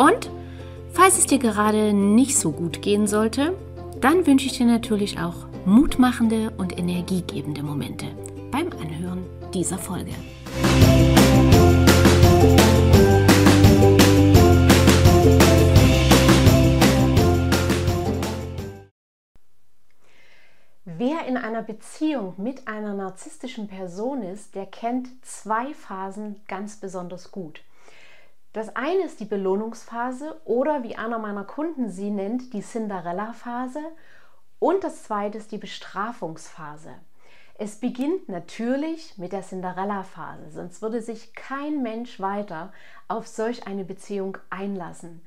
und falls es dir gerade nicht so gut gehen sollte, dann wünsche ich dir natürlich auch mutmachende und energiegebende Momente beim Anhören dieser Folge. Wer in einer Beziehung mit einer narzisstischen Person ist, der kennt zwei Phasen ganz besonders gut. Das eine ist die Belohnungsphase oder wie einer meiner Kunden sie nennt, die Cinderella-Phase. Und das zweite ist die Bestrafungsphase. Es beginnt natürlich mit der Cinderella-Phase, sonst würde sich kein Mensch weiter auf solch eine Beziehung einlassen.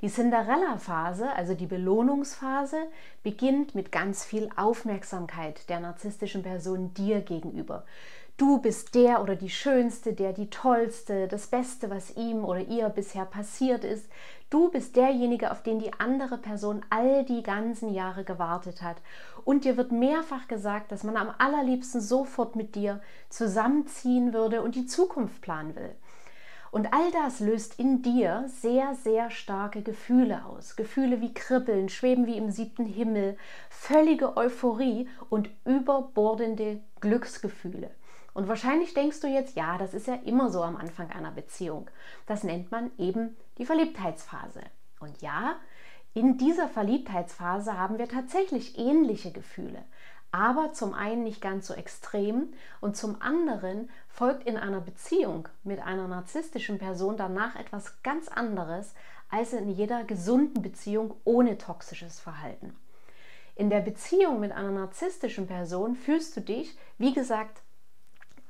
Die Cinderella-Phase, also die Belohnungsphase, beginnt mit ganz viel Aufmerksamkeit der narzisstischen Person dir gegenüber. Du bist der oder die Schönste, der die Tollste, das Beste, was ihm oder ihr bisher passiert ist. Du bist derjenige, auf den die andere Person all die ganzen Jahre gewartet hat. Und dir wird mehrfach gesagt, dass man am allerliebsten sofort mit dir zusammenziehen würde und die Zukunft planen will. Und all das löst in dir sehr, sehr starke Gefühle aus. Gefühle wie Kribbeln, Schweben wie im siebten Himmel, völlige Euphorie und überbordende Glücksgefühle. Und wahrscheinlich denkst du jetzt, ja, das ist ja immer so am Anfang einer Beziehung. Das nennt man eben die Verliebtheitsphase. Und ja, in dieser Verliebtheitsphase haben wir tatsächlich ähnliche Gefühle, aber zum einen nicht ganz so extrem und zum anderen folgt in einer Beziehung mit einer narzisstischen Person danach etwas ganz anderes als in jeder gesunden Beziehung ohne toxisches Verhalten. In der Beziehung mit einer narzisstischen Person fühlst du dich, wie gesagt,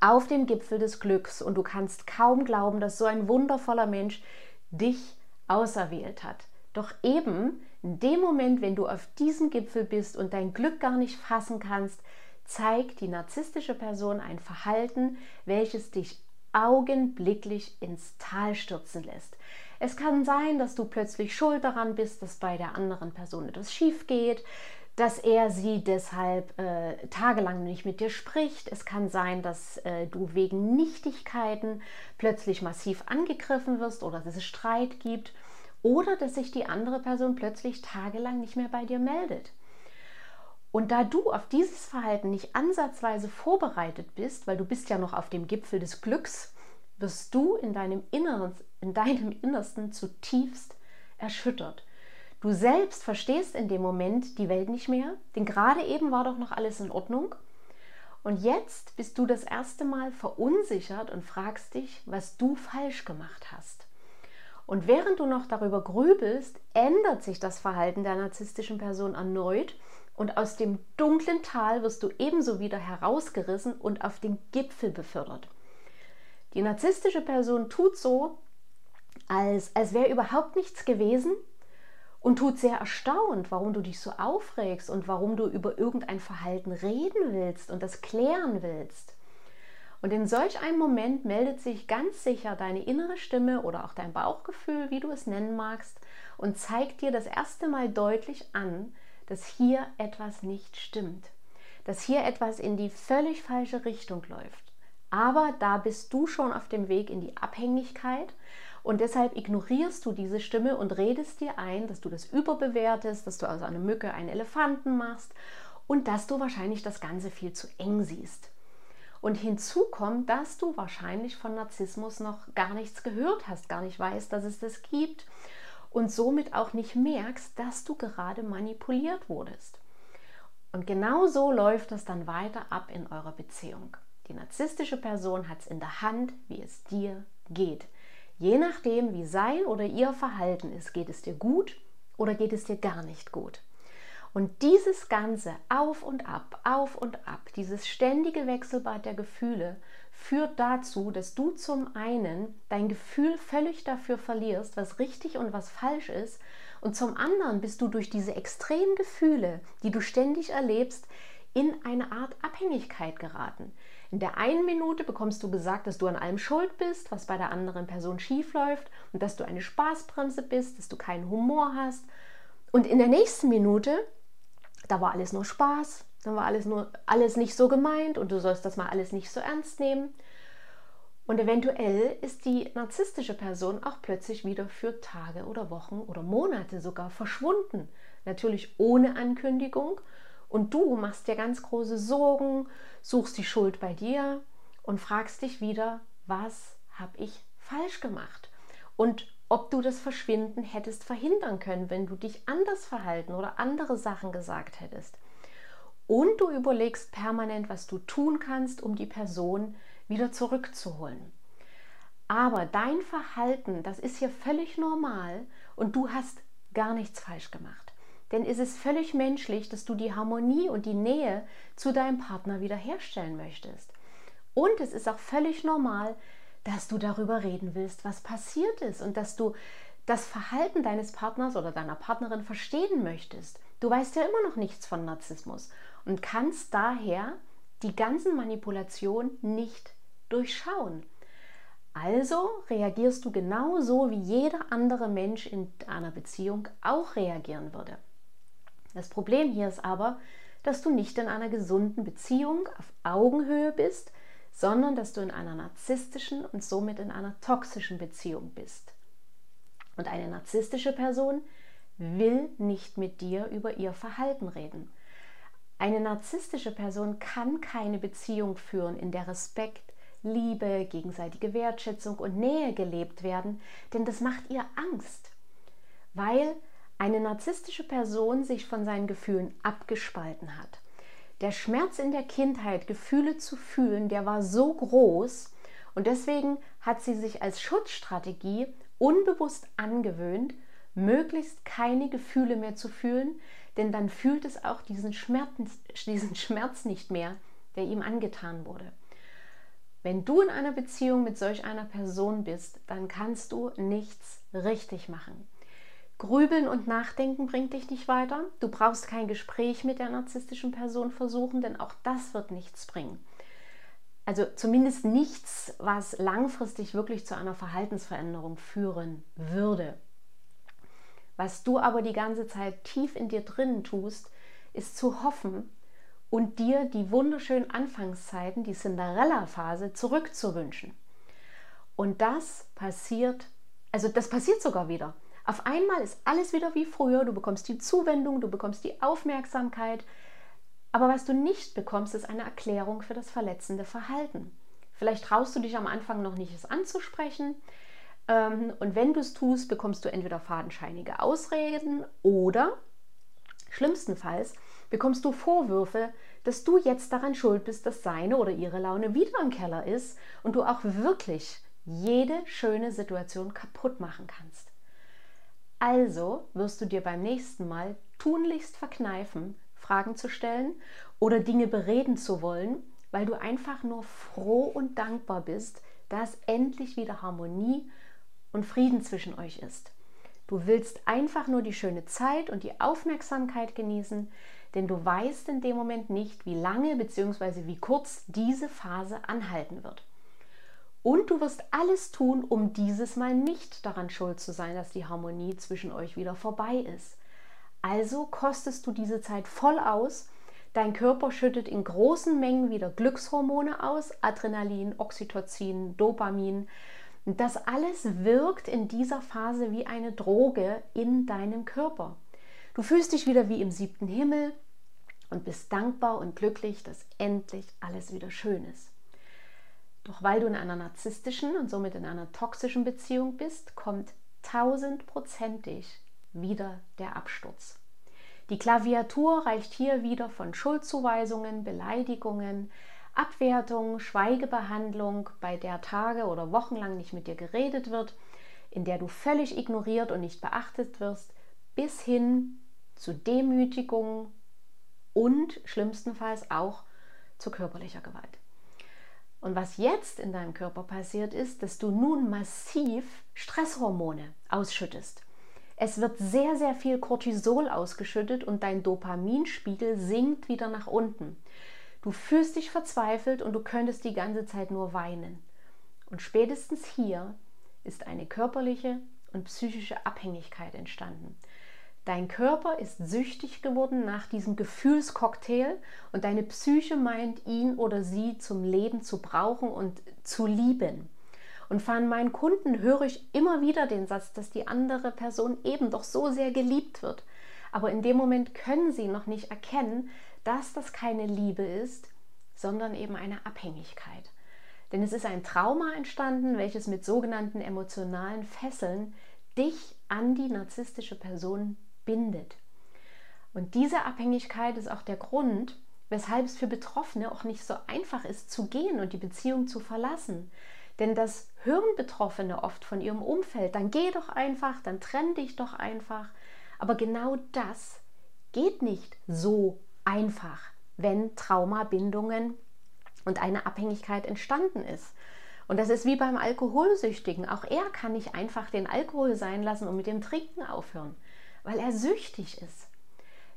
auf dem Gipfel des Glücks und du kannst kaum glauben, dass so ein wundervoller Mensch dich auserwählt hat. Doch eben in dem Moment, wenn du auf diesem Gipfel bist und dein Glück gar nicht fassen kannst, zeigt die narzisstische Person ein Verhalten, welches dich augenblicklich ins Tal stürzen lässt. Es kann sein, dass du plötzlich schuld daran bist, dass bei der anderen Person etwas schief geht, dass er sie deshalb äh, tagelang nicht mit dir spricht. Es kann sein, dass äh, du wegen Nichtigkeiten plötzlich massiv angegriffen wirst oder dass es Streit gibt oder dass sich die andere Person plötzlich tagelang nicht mehr bei dir meldet. Und da du auf dieses Verhalten nicht ansatzweise vorbereitet bist, weil du bist ja noch auf dem Gipfel des Glücks, wirst du in deinem Inneren, in deinem Innersten zutiefst erschüttert. Du selbst verstehst in dem Moment die Welt nicht mehr, denn gerade eben war doch noch alles in Ordnung. Und jetzt bist du das erste Mal verunsichert und fragst dich, was du falsch gemacht hast. Und während du noch darüber grübelst, ändert sich das Verhalten der narzisstischen Person erneut und aus dem dunklen Tal wirst du ebenso wieder herausgerissen und auf den Gipfel befördert. Die narzisstische Person tut so, als, als wäre überhaupt nichts gewesen und tut sehr erstaunt, warum du dich so aufregst und warum du über irgendein Verhalten reden willst und das klären willst. Und in solch einem Moment meldet sich ganz sicher deine innere Stimme oder auch dein Bauchgefühl, wie du es nennen magst, und zeigt dir das erste Mal deutlich an, dass hier etwas nicht stimmt, dass hier etwas in die völlig falsche Richtung läuft. Aber da bist du schon auf dem Weg in die Abhängigkeit und deshalb ignorierst du diese Stimme und redest dir ein, dass du das überbewertest, dass du aus einer Mücke einen Elefanten machst und dass du wahrscheinlich das Ganze viel zu eng siehst. Und hinzu kommt, dass du wahrscheinlich von Narzissmus noch gar nichts gehört hast, gar nicht weißt, dass es das gibt und somit auch nicht merkst, dass du gerade manipuliert wurdest. Und genau so läuft es dann weiter ab in eurer Beziehung. Die narzisstische Person hat es in der Hand, wie es dir geht. Je nachdem, wie sein oder ihr Verhalten ist, geht es dir gut oder geht es dir gar nicht gut. Und dieses ganze Auf und Ab, Auf und Ab, dieses ständige Wechselbad der Gefühle führt dazu, dass du zum einen dein Gefühl völlig dafür verlierst, was richtig und was falsch ist, und zum anderen bist du durch diese extremen Gefühle, die du ständig erlebst, in eine Art Abhängigkeit geraten. In der einen Minute bekommst du gesagt, dass du an allem schuld bist, was bei der anderen Person schief läuft und dass du eine Spaßbremse bist, dass du keinen Humor hast. Und in der nächsten Minute, da war alles nur Spaß, dann war alles nur alles nicht so gemeint und du sollst das mal alles nicht so ernst nehmen. Und eventuell ist die narzisstische Person auch plötzlich wieder für Tage oder Wochen oder Monate sogar verschwunden. Natürlich ohne Ankündigung. Und du machst dir ganz große Sorgen, suchst die Schuld bei dir und fragst dich wieder, was habe ich falsch gemacht? Und ob du das Verschwinden hättest verhindern können, wenn du dich anders verhalten oder andere Sachen gesagt hättest. Und du überlegst permanent, was du tun kannst, um die Person wieder zurückzuholen. Aber dein Verhalten, das ist hier völlig normal und du hast gar nichts falsch gemacht. Denn es ist völlig menschlich, dass du die Harmonie und die Nähe zu deinem Partner wiederherstellen möchtest. Und es ist auch völlig normal, dass du darüber reden willst, was passiert ist und dass du das Verhalten deines Partners oder deiner Partnerin verstehen möchtest. Du weißt ja immer noch nichts von Narzissmus und kannst daher die ganzen Manipulationen nicht durchschauen. Also reagierst du genauso, wie jeder andere Mensch in einer Beziehung auch reagieren würde. Das Problem hier ist aber, dass du nicht in einer gesunden Beziehung auf Augenhöhe bist, sondern dass du in einer narzisstischen und somit in einer toxischen Beziehung bist. Und eine narzisstische Person will nicht mit dir über ihr Verhalten reden. Eine narzisstische Person kann keine Beziehung führen, in der Respekt, Liebe, gegenseitige Wertschätzung und Nähe gelebt werden, denn das macht ihr Angst, weil eine narzisstische Person sich von seinen Gefühlen abgespalten hat. Der Schmerz in der Kindheit, Gefühle zu fühlen, der war so groß und deswegen hat sie sich als Schutzstrategie unbewusst angewöhnt, möglichst keine Gefühle mehr zu fühlen, denn dann fühlt es auch diesen Schmerz, diesen Schmerz nicht mehr, der ihm angetan wurde. Wenn du in einer Beziehung mit solch einer Person bist, dann kannst du nichts richtig machen. Grübeln und Nachdenken bringt dich nicht weiter. Du brauchst kein Gespräch mit der narzisstischen Person versuchen, denn auch das wird nichts bringen. Also zumindest nichts, was langfristig wirklich zu einer Verhaltensveränderung führen würde. Was du aber die ganze Zeit tief in dir drinnen tust, ist zu hoffen, und dir die wunderschönen Anfangszeiten, die Cinderella-Phase zurückzuwünschen. Und das passiert, also das passiert sogar wieder. Auf einmal ist alles wieder wie früher, du bekommst die Zuwendung, du bekommst die Aufmerksamkeit, aber was du nicht bekommst, ist eine Erklärung für das verletzende Verhalten. Vielleicht traust du dich am Anfang noch nicht, es anzusprechen. Ähm, und wenn du es tust, bekommst du entweder fadenscheinige Ausreden oder schlimmstenfalls bekommst du Vorwürfe, dass du jetzt daran schuld bist, dass seine oder ihre Laune wieder im Keller ist und du auch wirklich jede schöne Situation kaputt machen kannst. Also wirst du dir beim nächsten Mal tunlichst verkneifen, Fragen zu stellen oder Dinge bereden zu wollen, weil du einfach nur froh und dankbar bist, dass endlich wieder Harmonie und Frieden zwischen euch ist. Du willst einfach nur die schöne Zeit und die Aufmerksamkeit genießen, denn du weißt in dem Moment nicht, wie lange bzw. wie kurz diese Phase anhalten wird. Und du wirst alles tun, um dieses Mal nicht daran schuld zu sein, dass die Harmonie zwischen euch wieder vorbei ist. Also kostest du diese Zeit voll aus. Dein Körper schüttet in großen Mengen wieder Glückshormone aus, Adrenalin, Oxytocin, Dopamin. Das alles wirkt in dieser Phase wie eine Droge in deinem Körper. Du fühlst dich wieder wie im siebten Himmel und bist dankbar und glücklich, dass endlich alles wieder schön ist. Doch weil du in einer narzisstischen und somit in einer toxischen Beziehung bist, kommt tausendprozentig wieder der Absturz. Die Klaviatur reicht hier wieder von Schuldzuweisungen, Beleidigungen, Abwertung, Schweigebehandlung, bei der Tage oder wochenlang nicht mit dir geredet wird, in der du völlig ignoriert und nicht beachtet wirst, bis hin zu Demütigung und schlimmstenfalls auch zu körperlicher Gewalt. Und was jetzt in deinem Körper passiert ist, dass du nun massiv Stresshormone ausschüttest. Es wird sehr, sehr viel Cortisol ausgeschüttet und dein Dopaminspiegel sinkt wieder nach unten. Du fühlst dich verzweifelt und du könntest die ganze Zeit nur weinen. Und spätestens hier ist eine körperliche und psychische Abhängigkeit entstanden. Dein Körper ist süchtig geworden nach diesem Gefühlscocktail und deine Psyche meint, ihn oder sie zum Leben zu brauchen und zu lieben. Und von meinen Kunden höre ich immer wieder den Satz, dass die andere Person eben doch so sehr geliebt wird. Aber in dem Moment können sie noch nicht erkennen, dass das keine Liebe ist, sondern eben eine Abhängigkeit. Denn es ist ein Trauma entstanden, welches mit sogenannten emotionalen Fesseln dich an die narzisstische Person bindet. Und diese Abhängigkeit ist auch der Grund, weshalb es für Betroffene auch nicht so einfach ist zu gehen und die Beziehung zu verlassen. Denn das hören Betroffene oft von ihrem Umfeld, dann geh doch einfach, dann trenn dich doch einfach. Aber genau das geht nicht so einfach, wenn Traumabindungen und eine Abhängigkeit entstanden ist. Und das ist wie beim Alkoholsüchtigen. Auch er kann nicht einfach den Alkohol sein lassen und mit dem Trinken aufhören, weil er süchtig ist.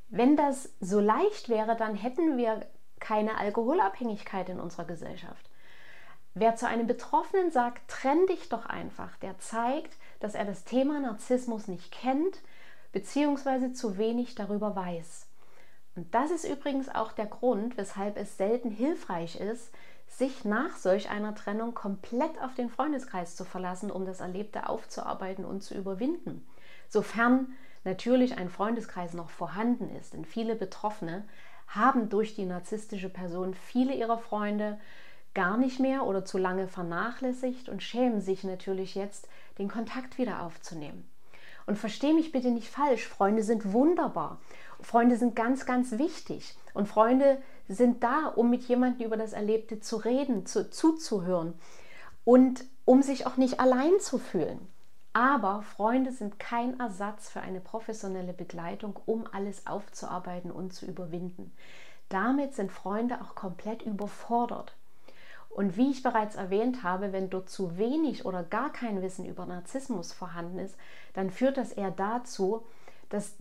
Wenn das so leicht wäre, dann hätten wir keine Alkoholabhängigkeit in unserer Gesellschaft. Wer zu einem Betroffenen sagt, trenn dich doch einfach, der zeigt, dass er das Thema Narzissmus nicht kennt bzw. zu wenig darüber weiß. Und das ist übrigens auch der Grund, weshalb es selten hilfreich ist, sich nach solch einer Trennung komplett auf den Freundeskreis zu verlassen, um das Erlebte aufzuarbeiten und zu überwinden. Sofern natürlich ein Freundeskreis noch vorhanden ist. Denn viele Betroffene haben durch die narzisstische Person viele ihrer Freunde gar nicht mehr oder zu lange vernachlässigt und schämen sich natürlich jetzt, den Kontakt wieder aufzunehmen. Und verstehe mich bitte nicht falsch, Freunde sind wunderbar. Freunde sind ganz, ganz wichtig. Und Freunde sind da, um mit jemandem über das Erlebte zu reden, zu, zuzuhören und um sich auch nicht allein zu fühlen. Aber Freunde sind kein Ersatz für eine professionelle Begleitung, um alles aufzuarbeiten und zu überwinden. Damit sind Freunde auch komplett überfordert. Und wie ich bereits erwähnt habe, wenn dort zu wenig oder gar kein Wissen über Narzissmus vorhanden ist, dann führt das eher dazu, dass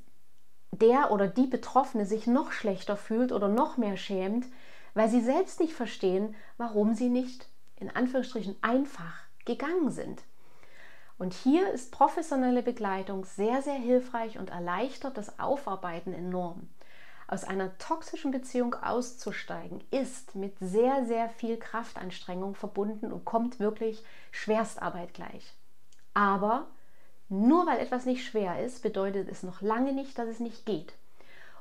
der oder die Betroffene sich noch schlechter fühlt oder noch mehr schämt, weil sie selbst nicht verstehen, warum sie nicht in Anführungsstrichen einfach gegangen sind. Und hier ist professionelle Begleitung sehr, sehr hilfreich und erleichtert das Aufarbeiten enorm. Aus einer toxischen Beziehung auszusteigen ist mit sehr, sehr viel Kraftanstrengung verbunden und kommt wirklich Schwerstarbeit gleich. Aber nur weil etwas nicht schwer ist, bedeutet es noch lange nicht, dass es nicht geht.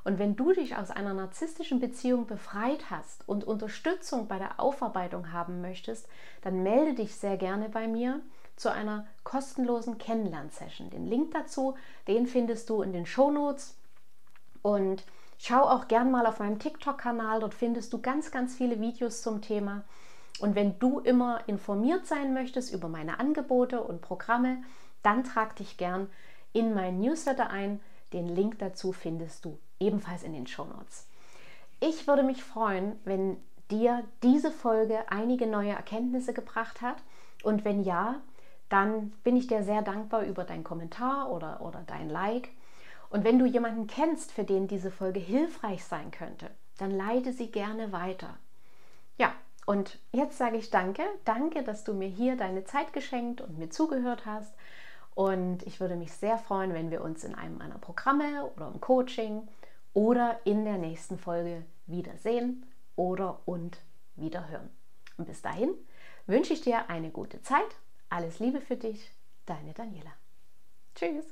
Und wenn du dich aus einer narzisstischen Beziehung befreit hast und Unterstützung bei der Aufarbeitung haben möchtest, dann melde dich sehr gerne bei mir zu einer kostenlosen Kennenlernsession. Den Link dazu, den findest du in den Shownotes und schau auch gern mal auf meinem TikTok-Kanal, dort findest du ganz, ganz viele Videos zum Thema. Und wenn du immer informiert sein möchtest über meine Angebote und Programme, dann trag dich gern in mein Newsletter ein. Den Link dazu findest du ebenfalls in den Show Notes. Ich würde mich freuen, wenn dir diese Folge einige neue Erkenntnisse gebracht hat. Und wenn ja, dann bin ich dir sehr dankbar über deinen Kommentar oder, oder dein Like. Und wenn du jemanden kennst, für den diese Folge hilfreich sein könnte, dann leite sie gerne weiter. Ja, und jetzt sage ich danke. Danke, dass du mir hier deine Zeit geschenkt und mir zugehört hast. Und ich würde mich sehr freuen, wenn wir uns in einem meiner Programme oder im Coaching oder in der nächsten Folge wiedersehen oder und wieder hören. Und bis dahin wünsche ich dir eine gute Zeit. Alles Liebe für dich, deine Daniela. Tschüss.